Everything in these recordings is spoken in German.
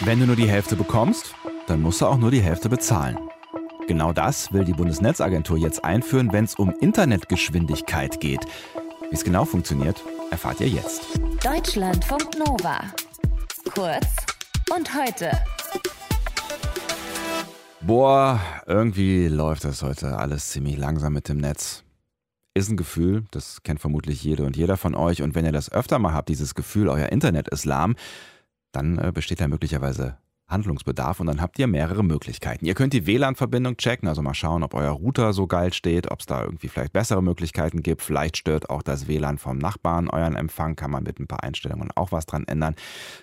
Wenn du nur die Hälfte bekommst, dann musst du auch nur die Hälfte bezahlen. Genau das will die Bundesnetzagentur jetzt einführen, wenn es um Internetgeschwindigkeit geht. Wie es genau funktioniert, erfahrt ihr jetzt. Deutschlandfunk Nova. Kurz und heute. Boah, irgendwie läuft das heute alles ziemlich langsam mit dem Netz. Ist ein Gefühl, das kennt vermutlich jede und jeder von euch. Und wenn ihr das öfter mal habt, dieses Gefühl, euer Internet ist lahm, dann äh, besteht da möglicherweise Handlungsbedarf und dann habt ihr mehrere Möglichkeiten. Ihr könnt die WLAN-Verbindung checken, also mal schauen, ob euer Router so geil steht, ob es da irgendwie vielleicht bessere Möglichkeiten gibt. Vielleicht stört auch das WLAN vom Nachbarn euren Empfang, kann man mit ein paar Einstellungen auch was dran ändern.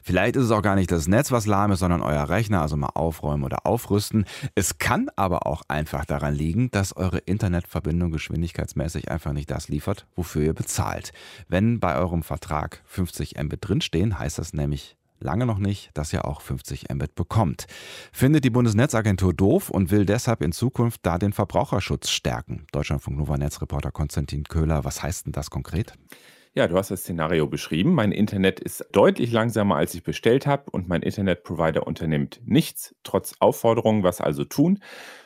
Vielleicht ist es auch gar nicht das Netz, was lahm ist, sondern euer Rechner, also mal aufräumen oder aufrüsten. Es kann aber auch einfach daran liegen, dass eure Internetverbindung geschwindigkeitsmäßig einfach nicht das liefert, wofür ihr bezahlt. Wenn bei eurem Vertrag 50 Mbit drinstehen, heißt das nämlich lange noch nicht, dass ihr auch 50 Mbit bekommt. Findet die Bundesnetzagentur doof und will deshalb in Zukunft da den Verbraucherschutz stärken. Deutschlandfunk Nova Netzreporter Konstantin Köhler, was heißt denn das konkret? Ja, du hast das Szenario beschrieben. Mein Internet ist deutlich langsamer, als ich bestellt habe und mein Internetprovider unternimmt nichts, trotz Aufforderungen, was also tun.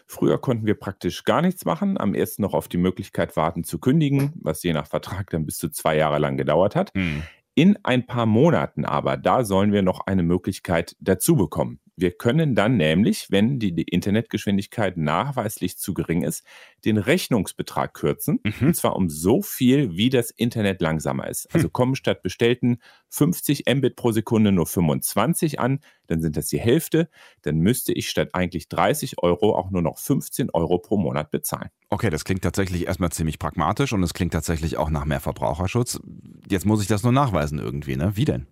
Früher konnten wir praktisch gar nichts machen, am ersten noch auf die Möglichkeit warten zu kündigen, was je nach Vertrag dann bis zu zwei Jahre lang gedauert hat. Hm. In ein paar Monaten aber, da sollen wir noch eine Möglichkeit dazu bekommen. Wir können dann nämlich, wenn die, Internetgeschwindigkeit nachweislich zu gering ist, den Rechnungsbetrag kürzen. Mhm. Und zwar um so viel, wie das Internet langsamer ist. Also hm. kommen statt bestellten 50 Mbit pro Sekunde nur 25 an, dann sind das die Hälfte. Dann müsste ich statt eigentlich 30 Euro auch nur noch 15 Euro pro Monat bezahlen. Okay, das klingt tatsächlich erstmal ziemlich pragmatisch und es klingt tatsächlich auch nach mehr Verbraucherschutz. Jetzt muss ich das nur nachweisen irgendwie, ne? Wie denn?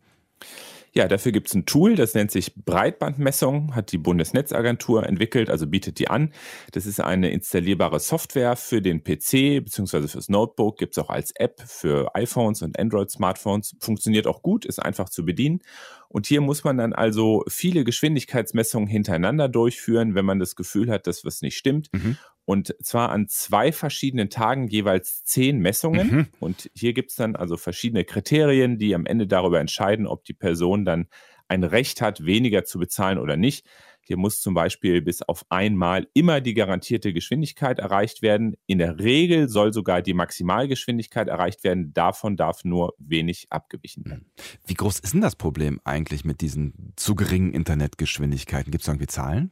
Ja, dafür gibt es ein Tool, das nennt sich Breitbandmessung, hat die Bundesnetzagentur entwickelt, also bietet die an. Das ist eine installierbare Software für den PC bzw. fürs Notebook, gibt es auch als App für iPhones und Android-Smartphones. Funktioniert auch gut, ist einfach zu bedienen. Und hier muss man dann also viele Geschwindigkeitsmessungen hintereinander durchführen, wenn man das Gefühl hat, dass was nicht stimmt. Mhm. Und zwar an zwei verschiedenen Tagen jeweils zehn Messungen. Mhm. Und hier gibt es dann also verschiedene Kriterien, die am Ende darüber entscheiden, ob die Person dann ein Recht hat, weniger zu bezahlen oder nicht. Hier muss zum Beispiel bis auf einmal immer die garantierte Geschwindigkeit erreicht werden. In der Regel soll sogar die Maximalgeschwindigkeit erreicht werden. Davon darf nur wenig abgewichen werden. Wie groß ist denn das Problem eigentlich mit diesen zu geringen Internetgeschwindigkeiten? Gibt es irgendwie Zahlen?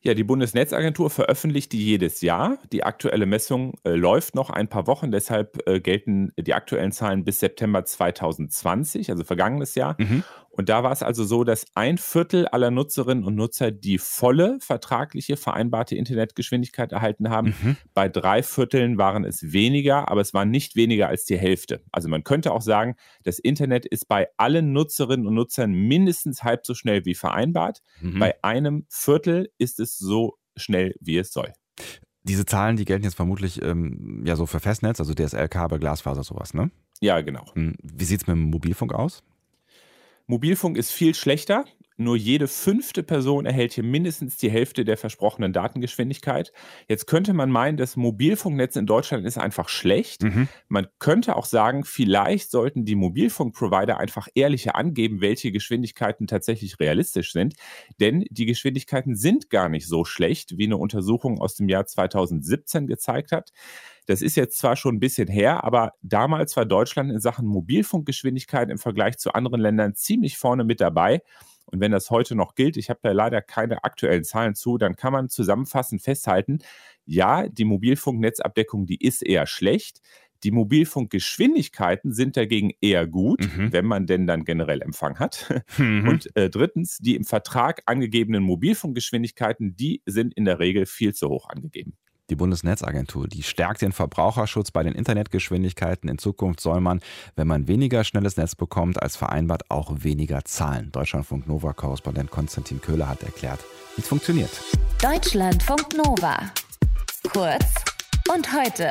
Ja, die Bundesnetzagentur veröffentlicht die jedes Jahr. Die aktuelle Messung äh, läuft noch ein paar Wochen, deshalb äh, gelten die aktuellen Zahlen bis September 2020, also vergangenes Jahr. Mhm. Und da war es also so, dass ein Viertel aller Nutzerinnen und Nutzer die volle vertragliche vereinbarte Internetgeschwindigkeit erhalten haben. Mhm. Bei drei Vierteln waren es weniger, aber es war nicht weniger als die Hälfte. Also man könnte auch sagen, das Internet ist bei allen Nutzerinnen und Nutzern mindestens halb so schnell wie vereinbart. Mhm. Bei einem Viertel ist es so schnell, wie es soll. Diese Zahlen, die gelten jetzt vermutlich ähm, ja so für Festnetz, also DSL, Kabel, Glasfaser, sowas, ne? Ja, genau. Hm, wie sieht es mit dem Mobilfunk aus? Mobilfunk ist viel schlechter. Nur jede fünfte Person erhält hier mindestens die Hälfte der versprochenen Datengeschwindigkeit. Jetzt könnte man meinen, das Mobilfunknetz in Deutschland ist einfach schlecht. Mhm. Man könnte auch sagen, vielleicht sollten die Mobilfunkprovider einfach ehrlicher angeben, welche Geschwindigkeiten tatsächlich realistisch sind. Denn die Geschwindigkeiten sind gar nicht so schlecht, wie eine Untersuchung aus dem Jahr 2017 gezeigt hat. Das ist jetzt zwar schon ein bisschen her, aber damals war Deutschland in Sachen Mobilfunkgeschwindigkeit im Vergleich zu anderen Ländern ziemlich vorne mit dabei. Und wenn das heute noch gilt, ich habe da leider keine aktuellen Zahlen zu, dann kann man zusammenfassend festhalten, ja, die Mobilfunknetzabdeckung, die ist eher schlecht. Die Mobilfunkgeschwindigkeiten sind dagegen eher gut, mhm. wenn man denn dann generell Empfang hat. Mhm. Und äh, drittens, die im Vertrag angegebenen Mobilfunkgeschwindigkeiten, die sind in der Regel viel zu hoch angegeben. Die Bundesnetzagentur, die stärkt den Verbraucherschutz bei den Internetgeschwindigkeiten. In Zukunft soll man, wenn man weniger schnelles Netz bekommt als vereinbart, auch weniger zahlen. Deutschlandfunk Nova-Korrespondent Konstantin Köhler hat erklärt, wie es funktioniert. Deutschlandfunk Nova. Kurz und heute.